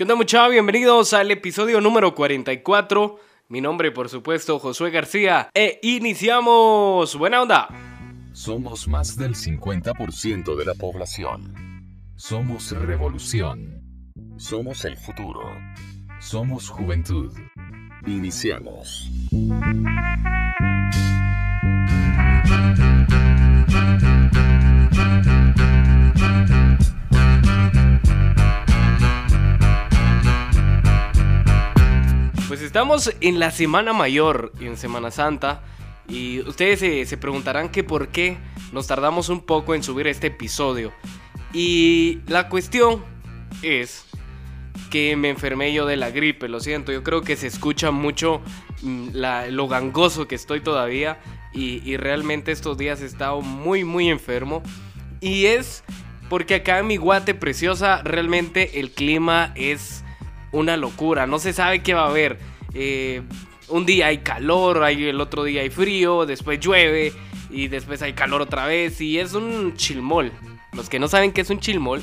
¿Qué onda muchachos? Bienvenidos al episodio número 44. Mi nombre, por supuesto, Josué García. E iniciamos. Buena onda. Somos más del 50% de la población. Somos revolución. Somos el futuro. Somos juventud. Iniciamos. Estamos en la Semana Mayor, en Semana Santa, y ustedes se, preguntarán que por qué nos tardamos un poco en subir este episodio. Y la cuestión es que me enfermé yo de la gripe, lo siento, yo creo que se escucha mucho mm, lo gangoso que estoy todavía y, y, realmente estos días he estado muy muy enfermo y es porque acá en mi guate preciosa realmente el clima es una locura. No se sabe qué va a haber. Eh, un día hay calor, hay, el otro día hay frío, después llueve y después hay calor otra vez. Y es un chilmol. Los que no saben qué es un chilmol,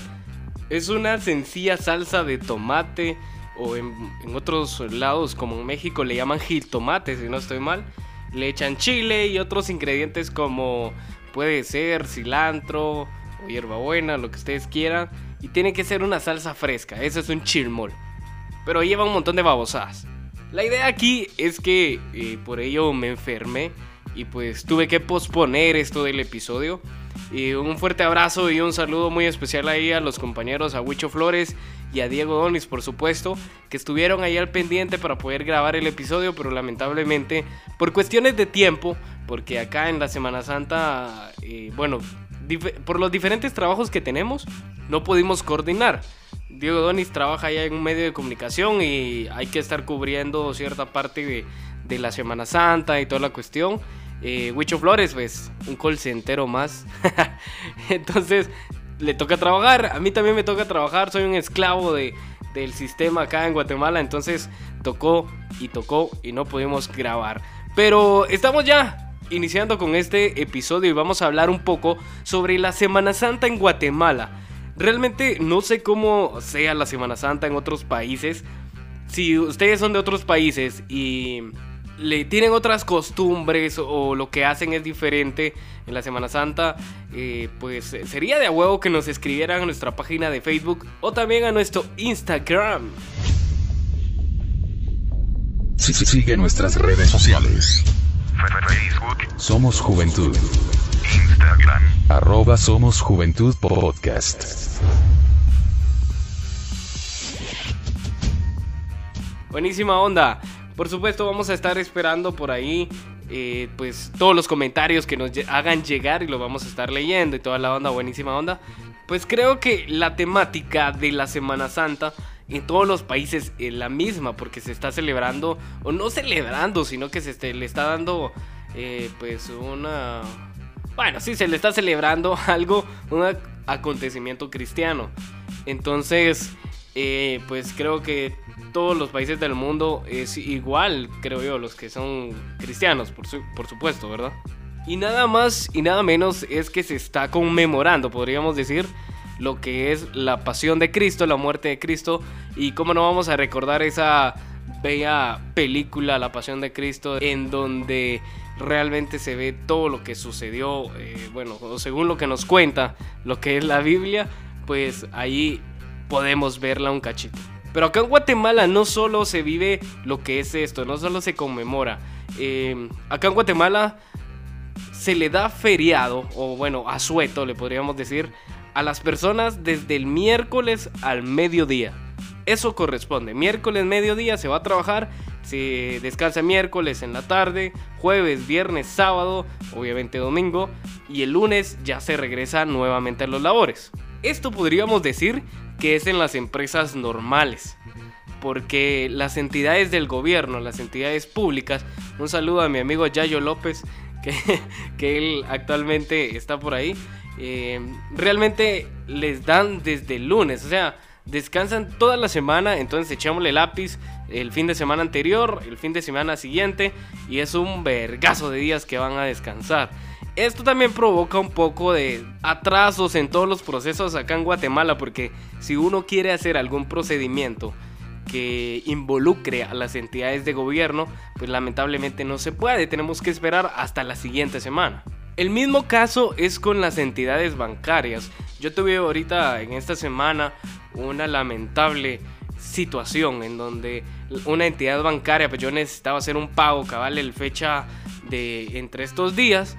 es una sencilla salsa de tomate. O en, otros lados, como en México, le llaman tomate si no estoy mal. Le echan chile y otros ingredientes como puede ser cilantro o hierbabuena, lo que ustedes quieran. Y tiene que ser una salsa fresca. Eso es un chilmol pero lleva un montón de babosadas. La idea aquí es que eh, por ello me enfermé y pues tuve que posponer esto del episodio. Y un fuerte abrazo y un saludo muy especial ahí a los compañeros, a Huicho Flores y a Diego Donis, por supuesto, que estuvieron ahí al pendiente para poder grabar el episodio, pero lamentablemente, por cuestiones de tiempo, porque acá en la Semana Santa, eh, bueno, por los diferentes trabajos que tenemos, no pudimos coordinar. Diego Donis trabaja ya en un medio de comunicación y hay que estar cubriendo cierta parte de, la Semana Santa y toda la cuestión. Eh, Huicho Flores, pues, un call entero más. Entonces, le toca trabajar. A mí también me toca trabajar. Soy un esclavo de, del sistema acá en Guatemala. Entonces, tocó y tocó y no pudimos grabar. Pero estamos ya iniciando con este episodio y vamos a hablar un poco sobre la Semana Santa en Guatemala. Realmente no sé cómo sea la Semana Santa en otros países. Si ustedes son de otros países y le tienen otras costumbres o lo que hacen es diferente en la Semana Santa, eh, pues sería de a huevo que nos escribieran a nuestra página de Facebook o también a nuestro Instagram. Sí, sí, sigue nuestras redes sociales. Facebook. Somos Juventud. Instagram. Arroba Somos Juventud Podcast. Buenísima onda. Por supuesto vamos a estar esperando por ahí eh, pues todos los comentarios que nos hagan llegar y lo vamos a estar leyendo y toda la onda, buenísima onda. Pues creo que la temática de la Semana Santa en todos los países es la misma porque se está celebrando, o no celebrando, sino que se le está dando eh, pues una bueno, sí, se le está celebrando algo, un acontecimiento cristiano. Entonces, eh, pues creo que todos los países del mundo es igual, creo yo, los que son cristianos, por, por supuesto, ¿verdad? Y nada más y nada menos es que se está conmemorando, podríamos decir, lo que es la pasión de Cristo, la muerte de Cristo. Y cómo no vamos a recordar esa bella película, La pasión de Cristo, en donde realmente se ve todo lo que sucedió, eh, bueno, según lo que nos cuenta lo que es la Biblia, pues ahí podemos verla un cachito. Pero acá en Guatemala no solo se vive lo que es esto, no solo se conmemora. Eh, acá en Guatemala se le da feriado, o bueno, asueto le podríamos decir, a las personas desde el miércoles al mediodía. Eso corresponde. Miércoles, mediodía se va a trabajar se descansa miércoles en la tarde, jueves, viernes, sábado, obviamente domingo, y el lunes ya se regresa nuevamente a los labores. Esto podríamos decir que es en las empresas normales, porque las entidades del gobierno, las entidades públicas, un saludo a mi amigo Yayo López, que, que él actualmente está por ahí, eh, realmente les dan desde el lunes, o sea, descansan toda la semana, entonces echámosle lápiz el fin de semana anterior, el fin de semana siguiente, y es un vergazo de días que van a descansar. Esto también provoca un poco de atrasos en todos los procesos acá en Guatemala, porque si uno quiere hacer algún procedimiento que involucre a las entidades de gobierno, pues lamentablemente no se puede, tenemos que esperar hasta la siguiente semana. El mismo caso es con las entidades bancarias. Yo tuve ahorita en esta semana una lamentable situación en donde una entidad bancaria, pues yo necesitaba hacer un pago cabal el fecha de entre estos días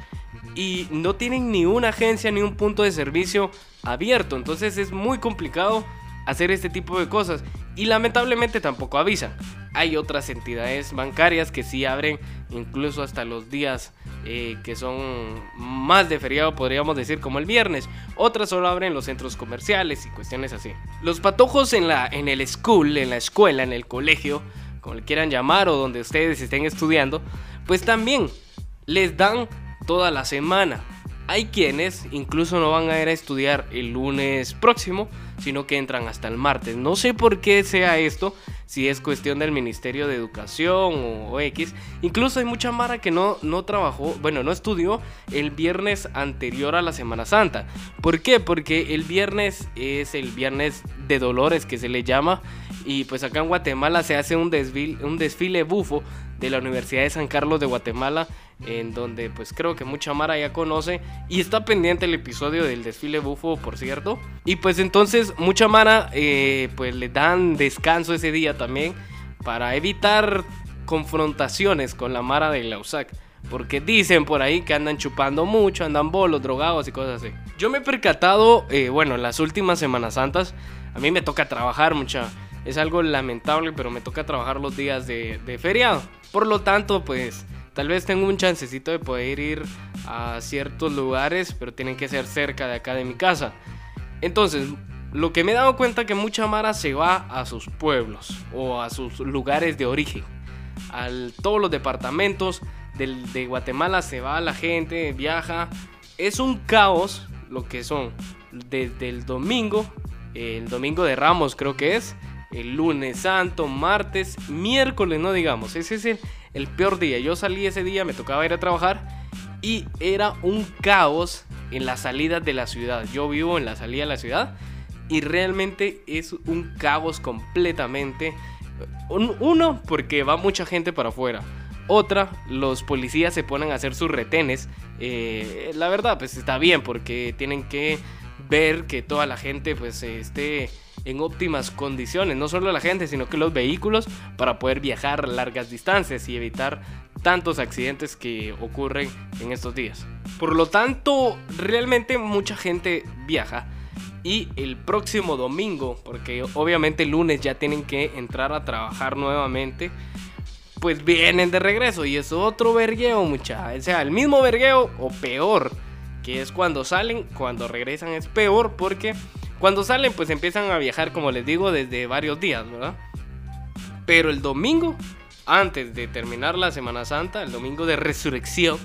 y no tienen ni una agencia ni un punto de servicio abierto. Entonces es muy complicado hacer este tipo de cosas. Y lamentablemente tampoco avisan. Hay otras entidades bancarias que sí abren incluso hasta los días eh, que son más de feriado, podríamos decir, como el viernes. Otras solo abren los centros comerciales y cuestiones así. Los patojos en, la, en el school, en la escuela, en el colegio, como le quieran llamar, o donde ustedes estén estudiando, pues también les dan toda la semana. Hay quienes incluso no van a ir a estudiar el lunes próximo, sino que entran hasta el martes. No sé por qué sea esto, si es cuestión del Ministerio de Educación o, X. Incluso hay mucha Mara que no, no trabajó, bueno, no estudió el viernes anterior a la Semana Santa. ¿Por qué? Porque el viernes es el viernes de Dolores que se le llama. Y pues acá en Guatemala se hace un desfile, un desfile bufo de la Universidad de San Carlos de Guatemala en donde pues creo que mucha Mara ya conoce y está pendiente el episodio del desfile bufo, por cierto. Y pues entonces mucha Mara eh, pues le dan descanso ese día también para evitar confrontaciones con la Mara de Lausac. Porque dicen por ahí que andan chupando mucho, andan bolos, drogados y cosas así. Yo me he percatado, eh, bueno, en las últimas Semanas Santas, a mí me toca trabajar mucha. Es algo lamentable, pero me toca trabajar los días de, de feriado. Por lo tanto, pues Tal vez tengo un chancecito de poder ir a ciertos lugares, pero tienen que ser cerca de acá de mi casa. Entonces, lo que me he dado cuenta que mucha Mara se va a sus pueblos o a sus lugares de origen. A todos los departamentos de Guatemala se va la gente, viaja. Es un caos lo que son desde el domingo, el domingo de Ramos creo que es, el lunes santo, martes, miércoles, no digamos. Ese es el, peor día. Yo salí ese día, me tocaba ir a trabajar y era un caos en la salida de la ciudad. Yo vivo en la salida de la ciudad y realmente es un caos completamente. Uno, porque va mucha gente para afuera. Otra, los policías se ponen a hacer sus retenes. Eh, la verdad, pues está bien porque tienen que ver que toda la gente pues esté en óptimas condiciones, no solo la gente, sino que los vehículos para poder viajar largas distancias y evitar tantos accidentes que ocurren en estos días. Por lo tanto, realmente mucha gente viaja y el próximo domingo, porque obviamente el lunes ya tienen que entrar a trabajar nuevamente, pues vienen de regreso y es otro vergueo, mucha. O sea, el mismo vergueo o peor, que es cuando salen, cuando regresan es peor porque cuando salen, pues empiezan a viajar, como les digo, desde varios días, ¿verdad? Pero el domingo, antes de terminar la Semana Santa, el domingo de resurrección,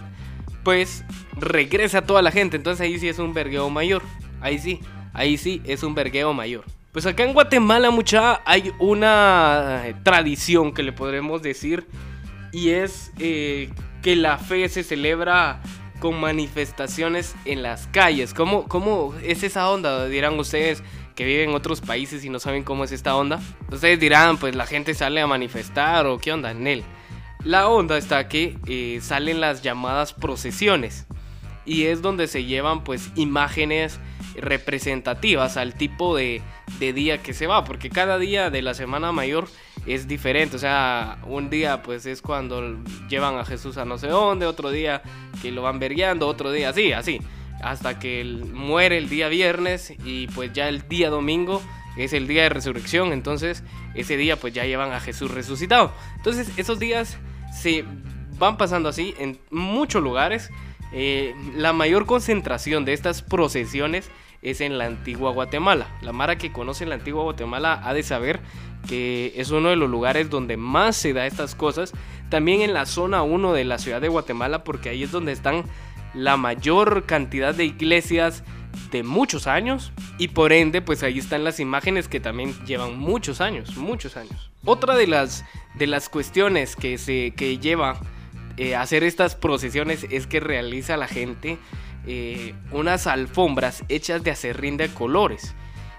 pues regresa toda la gente. Entonces ahí sí es un vergueo mayor. Ahí sí, ahí sí es un vergueo mayor. Pues acá en Guatemala, mucha, hay una eh, tradición que le podremos decir. Y es eh, que la fe se celebra con manifestaciones en las calles. ¿Cómo, ¿Cómo es esa onda? Dirán ustedes que viven en otros países y no saben cómo es esta onda. Ustedes dirán, pues la gente sale a manifestar o qué onda en él. La onda está que eh, salen las llamadas procesiones y es donde se llevan pues imágenes representativas al tipo de, de, día que se va, porque cada día de la Semana Mayor es diferente, o sea, un día pues es cuando llevan a Jesús a no sé dónde, otro día que lo van vergueando, otro día así, así, hasta que muere el día viernes y pues ya el día domingo es el día de resurrección, entonces ese día pues ya llevan a Jesús resucitado. Entonces esos días se van pasando así en muchos lugares. Eh, la mayor concentración de estas procesiones es en la antigua Guatemala. La Mara que conoce la antigua Guatemala ha de saber que es uno de los lugares donde más se da estas cosas. También en la zona 1 de la ciudad de Guatemala, porque ahí es donde están la mayor cantidad de iglesias de muchos años y por ende pues ahí están las imágenes que también llevan muchos años, muchos años. Otra de las de las cuestiones que se que lleva eh, hacer estas procesiones es que realiza la gente eh, unas alfombras hechas de acerrín de colores.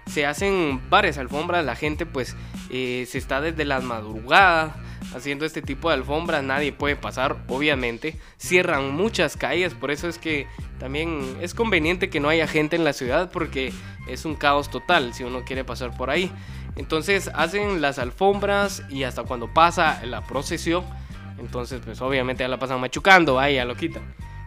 Se hacen varias alfombras, la gente pues eh, se está desde las madrugadas haciendo este tipo de alfombras, nadie puede pasar, obviamente. Cierran muchas calles, por eso es que también es conveniente que no haya gente en la ciudad porque es un caos total si uno quiere pasar por ahí. Entonces hacen las alfombras y hasta cuando pasa la procesión, entonces pues obviamente ya la pasan machucando, ahí ya lo quitan.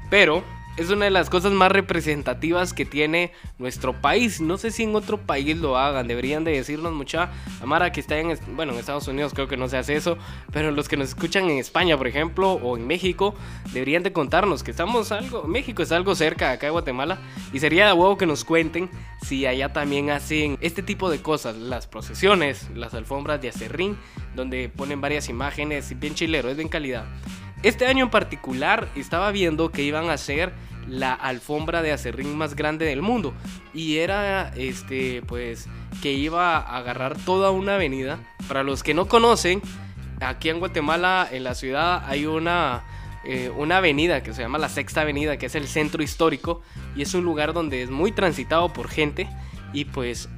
Pero es una de las cosas más representativas que tiene nuestro país. No sé si en otro país lo hagan. Deberían de decirnos mucha Amara que está en, bueno, en Estados Unidos creo que no se hace eso. Pero los que nos escuchan en España, por ejemplo, o en México, deberían de contarnos que estamos algo, México es algo cerca acá de Guatemala. Y sería de huevo que nos cuenten si allá también hacen este tipo de cosas. Las procesiones, las alfombras de acerrín, donde ponen varias imágenes. Bien chilero, es bien calidad. Este año en particular estaba viendo que iban a hacer la alfombra de acerrín más grande del mundo. Y era este pues que iba a agarrar toda una avenida. Para los que no conocen, aquí en Guatemala en la ciudad hay una eh, una avenida que se llama la Sexta Avenida, que es el centro histórico. Y es un lugar donde es muy transitado por gente. Y pues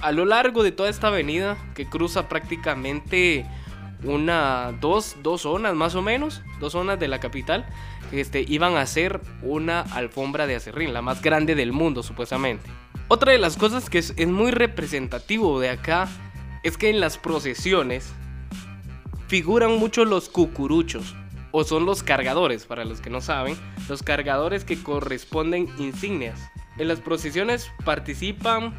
a lo largo de toda esta avenida que cruza prácticamente una, dos, dos zonas más o menos, dos zonas de la capital, este, iban a hacer una alfombra de acerrín, la más grande del mundo supuestamente. Otra de las cosas que es, es muy representativo de acá es que en las procesiones figuran mucho los cucuruchos, o son los cargadores, para los que no saben, los cargadores que corresponden insignias. En las procesiones participan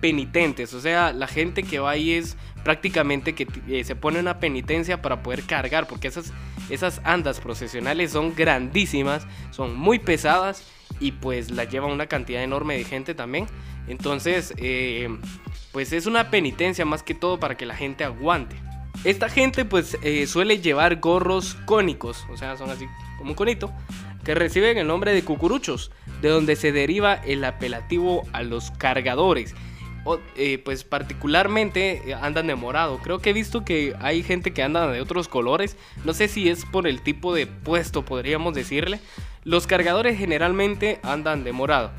penitentes, o sea, la gente que va ahí es prácticamente que eh, se pone una penitencia para poder cargar, porque esas, esas andas procesionales son grandísimas, son muy pesadas y pues la lleva una cantidad enorme de gente también. Entonces, eh, pues es una penitencia más que todo para que la gente aguante. Esta gente pues eh, suele llevar gorros cónicos, o sea, son así como un conito, que reciben el nombre de cucuruchos, de donde se deriva el apelativo a los cargadores. Eh, pues particularmente eh, andan de morado. Creo que he visto que hay gente que anda de otros colores. No sé si es por el tipo de puesto, podríamos decirle. Los cargadores generalmente andan de morado.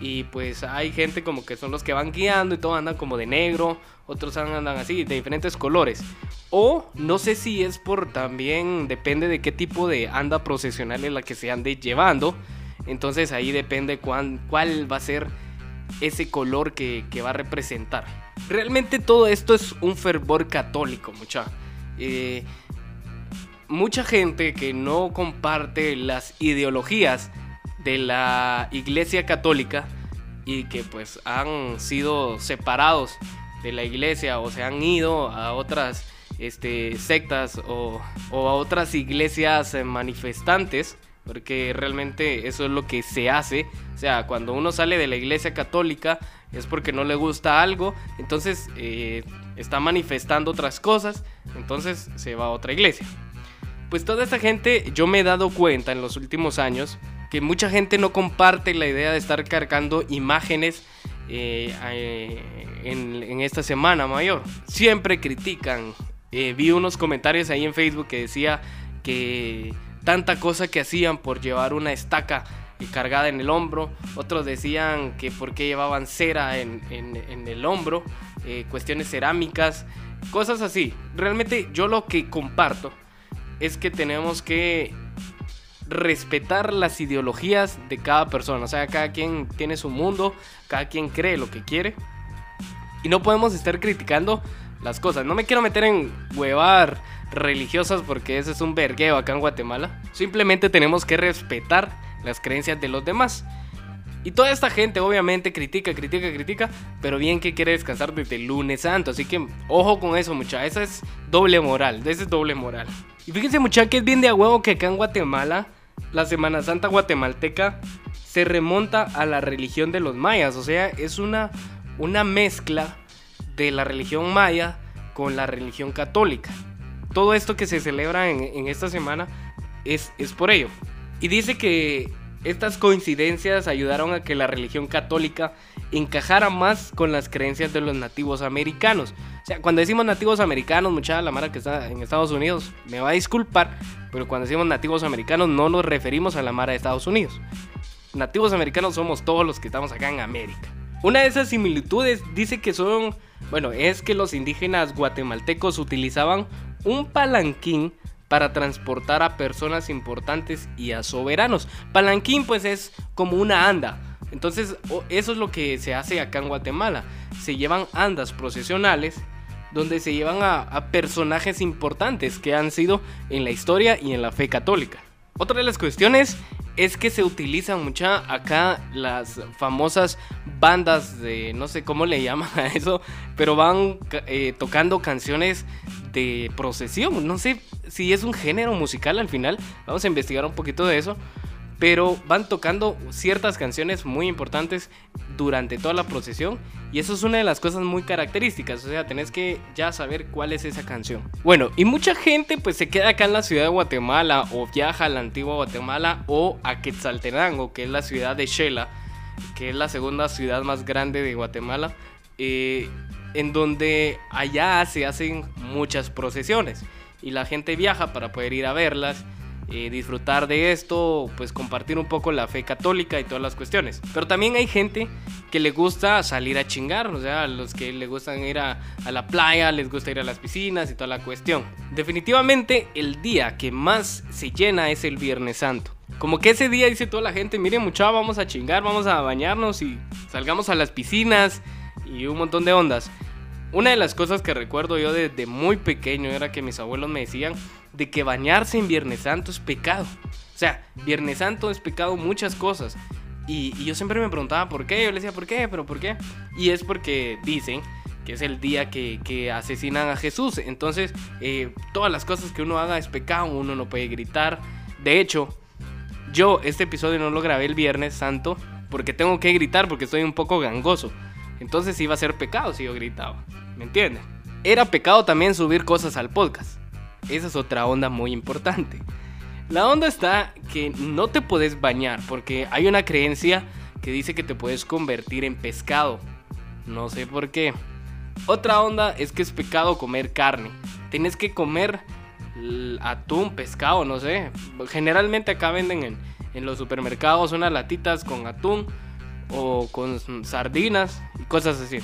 Y pues hay gente como que son los que van guiando y todos andan como de negro. Otros andan así, de diferentes colores. O no sé si es por también, depende de qué tipo de anda procesional es la que se ande llevando. Entonces ahí depende cuál va a ser ese color que, va a representar. Realmente todo esto es un fervor católico, mucha. Eh, mucha gente que no comparte las ideologías de la iglesia católica y que pues han sido separados de la iglesia o se han ido a otras este, sectas o, o a otras iglesias manifestantes porque realmente eso es lo que se hace. O sea, cuando uno sale de la iglesia católica es porque no le gusta algo, entonces eh, está manifestando otras cosas, entonces se va a otra iglesia. Pues toda esta gente, yo me he dado cuenta en los últimos años que mucha gente no comparte la idea de estar cargando imágenes eh, eh, en, esta semana mayor. Siempre critican. vi unos comentarios ahí en Facebook que decía que tanta cosa que hacían por llevar una estaca cargada en el hombro, otros decían que por qué llevaban cera en, el hombro, eh, cuestiones cerámicas, cosas así. Realmente yo lo que comparto es que tenemos que respetar las ideologías de cada persona, o sea, cada quien tiene su mundo, cada quien cree lo que quiere. Y no podemos estar criticando las cosas. No me quiero meter en huevar religiosas porque ese es un vergueo acá en Guatemala. Simplemente tenemos que respetar las creencias de los demás. Y toda esta gente obviamente critica, critica, critica, pero bien que quiere descansar desde el lunes santo. Así que ojo con eso, mucha. Esa es doble moral, esa es doble moral. Y fíjense, mucha, que es bien de a huevo que acá en Guatemala, la Semana Santa guatemalteca se remonta a la religión de los mayas. O sea, es una, una mezcla de la religión maya con la religión católica todo esto que se celebra en, esta semana es, es por ello. Y dice que estas coincidencias ayudaron a que la religión católica encajara más con las creencias de los nativos americanos. O sea, cuando decimos nativos americanos, mucha la mara que está en Estados Unidos me va a disculpar, pero cuando decimos nativos americanos no nos referimos a la mara de Estados Unidos. Nativos americanos somos todos los que estamos acá en América. Una de esas similitudes dice que son, bueno, es que los indígenas guatemaltecos utilizaban un palanquín para transportar a personas importantes y a soberanos. Palanquín pues es como una anda. Entonces eso es lo que se hace acá en Guatemala. Se llevan andas procesionales donde se llevan a, personajes importantes que han sido en la historia y en la fe católica. Otra de las cuestiones es que se utilizan mucha acá las famosas bandas de no sé cómo le llaman a eso, pero van eh, tocando canciones de procesión. No sé si es un género musical al final, vamos a investigar un poquito de eso. Pero van tocando ciertas canciones muy importantes durante toda la procesión. Y eso es una de las cosas muy características. O sea, tenés que ya saber cuál es esa canción. Bueno, y mucha gente pues se queda acá en la ciudad de Guatemala. O viaja a la antigua Guatemala. O a Quetzaltenango, que es la ciudad de Shela. Que es la segunda ciudad más grande de Guatemala. Eh, en donde allá se hacen muchas procesiones. Y la gente viaja para poder ir a verlas eh, disfrutar de esto, pues compartir un poco la fe católica y todas las cuestiones. Pero también hay gente que le gusta salir a chingar, o sea, los que le gustan ir a, la playa, les gusta ir a las piscinas y toda la cuestión. Definitivamente el día que más se llena es el Viernes Santo. Como que ese día dice toda la gente, miren mucha, vamos a chingar, vamos a bañarnos y salgamos a las piscinas y un montón de ondas. Una de las cosas que recuerdo yo desde muy pequeño era que mis abuelos me decían de que bañarse en Viernes Santo es pecado. O sea, Viernes Santo es pecado muchas cosas. Y, yo siempre me preguntaba por qué. Yo le decía, ¿por qué? ¿Pero por qué? Y es porque dicen que es el día que, asesinan a Jesús. Entonces, eh, todas las cosas que uno haga es pecado. Uno no puede gritar. De hecho, yo este episodio no lo grabé el Viernes Santo porque tengo que gritar porque estoy un poco gangoso. Entonces iba a ser pecado si yo gritaba. ¿Me entienden? Era pecado también subir cosas al podcast. Esa es otra onda muy importante. La onda está que no te puedes bañar porque hay una creencia que dice que te puedes convertir en pescado. No sé por qué. Otra onda es que es pecado comer carne. Tienes que comer atún, pescado, no sé. Generalmente acá venden en, en los supermercados unas latitas con atún o con sardinas y cosas así.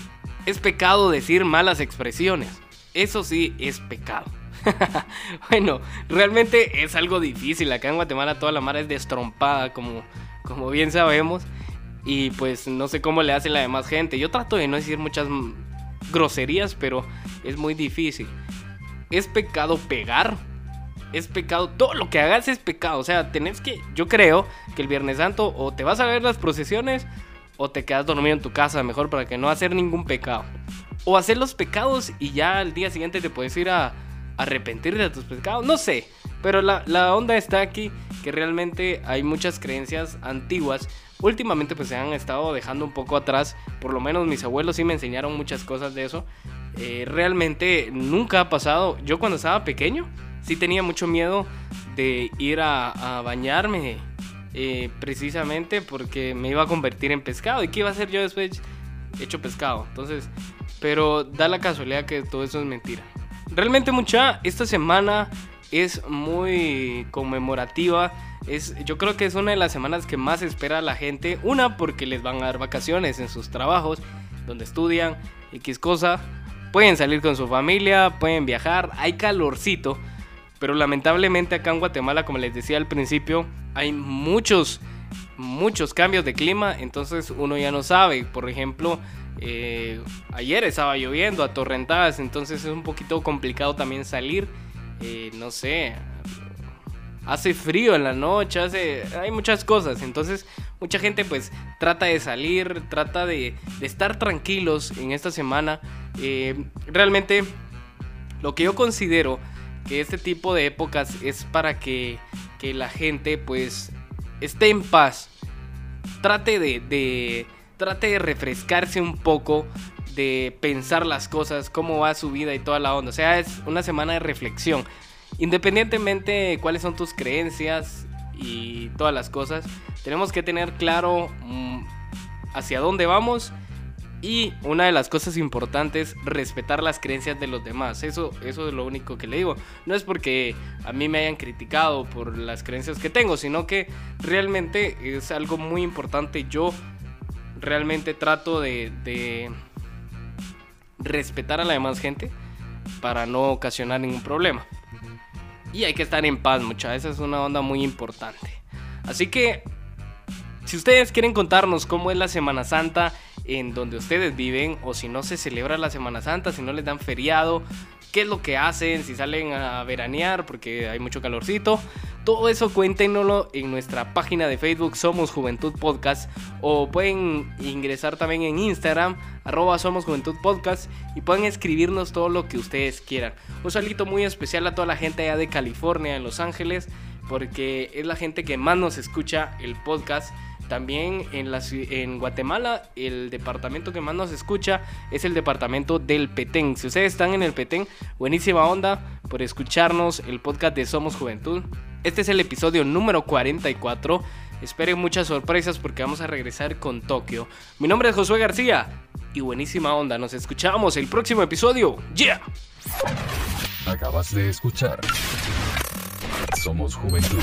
Es pecado decir malas expresiones. Eso sí es pecado. bueno, realmente es algo difícil. Acá en Guatemala toda la mar es destrompada, como, como bien sabemos. Y pues no sé cómo le hace la demás gente. Yo trato de no decir muchas groserías, pero es muy difícil. Es pecado pegar. Es pecado. Todo lo que hagas es pecado. O sea, tenés que. Yo creo que el Viernes Santo o te vas a ver las procesiones o te quedas dormido en tu casa mejor para que no hacer ningún pecado. O hacer los pecados y ya al día siguiente te puedes ir a arrepentir de tus pecados. No sé, pero la, la onda está aquí que realmente hay muchas creencias antiguas. Últimamente pues se han estado dejando un poco atrás. Por lo menos mis abuelos sí me enseñaron muchas cosas de eso. Eh, realmente nunca ha pasado. Yo cuando estaba pequeño sí tenía mucho miedo de ir a, a bañarme eh, precisamente porque me iba a convertir en pescado. ¿Y qué iba a hacer yo después? Hecho pescado. Entonces, pero da la casualidad que todo eso es mentira. Realmente mucha, esta semana es muy conmemorativa. Es, yo creo que es una de las semanas que más espera la gente. Una, porque les van a dar vacaciones en sus trabajos, donde estudian, X cosa. Pueden salir con su familia, pueden viajar, hay calorcito. Pero lamentablemente acá en Guatemala, como les decía al principio, hay muchos, muchos cambios de clima, entonces uno ya no sabe. Por ejemplo, eh, ayer estaba lloviendo a torrentadas, entonces es un poquito complicado también salir. Eh, no sé, hace frío en la noche, hace, hay muchas cosas. Entonces, mucha gente pues trata de salir, trata de, estar tranquilos en esta semana. Eh, realmente, lo que yo considero que este tipo de épocas es para que que la gente pues esté en paz. Trate de, trate de refrescarse un poco, de pensar las cosas, cómo va su vida y toda la onda. O sea, es una semana de reflexión. Independientemente de cuáles son tus creencias y todas las cosas, tenemos que tener claro mm, hacia dónde vamos Y una de las cosas importantes, respetar las creencias de los demás. Eso, eso es lo único que le digo. No es porque a mí me hayan criticado por las creencias que tengo, sino que realmente es algo muy importante. Yo realmente trato de, respetar a la demás gente para no ocasionar ningún problema. Y hay que estar en paz, muchachos. Esa es una onda muy importante. Así que, si ustedes quieren contarnos cómo es la Semana Santa en donde ustedes viven, o si no se celebra la Semana Santa, si no les dan feriado, qué es lo que hacen, si salen a veranear porque hay mucho calorcito. Todo eso cuéntenoslo en nuestra página de Facebook Somos Juventud Podcast o pueden ingresar también en Instagram arroba Somos Juventud Podcast y pueden escribirnos todo lo que ustedes quieran. Un salito muy especial a toda la gente allá de California, en Los Ángeles, porque es la gente que más nos escucha el podcast. También en, en Guatemala, el departamento que más nos escucha es el departamento del Petén. Si ustedes están en el Petén, buenísima onda por escucharnos el podcast de Somos Juventud. Este es el episodio número 44. Esperen muchas sorpresas porque vamos a regresar con Tokio. Mi nombre es Josué García y buenísima onda. Nos escuchamos el próximo episodio. ¡Yeah! Acabas de escuchar. Somos Juventud.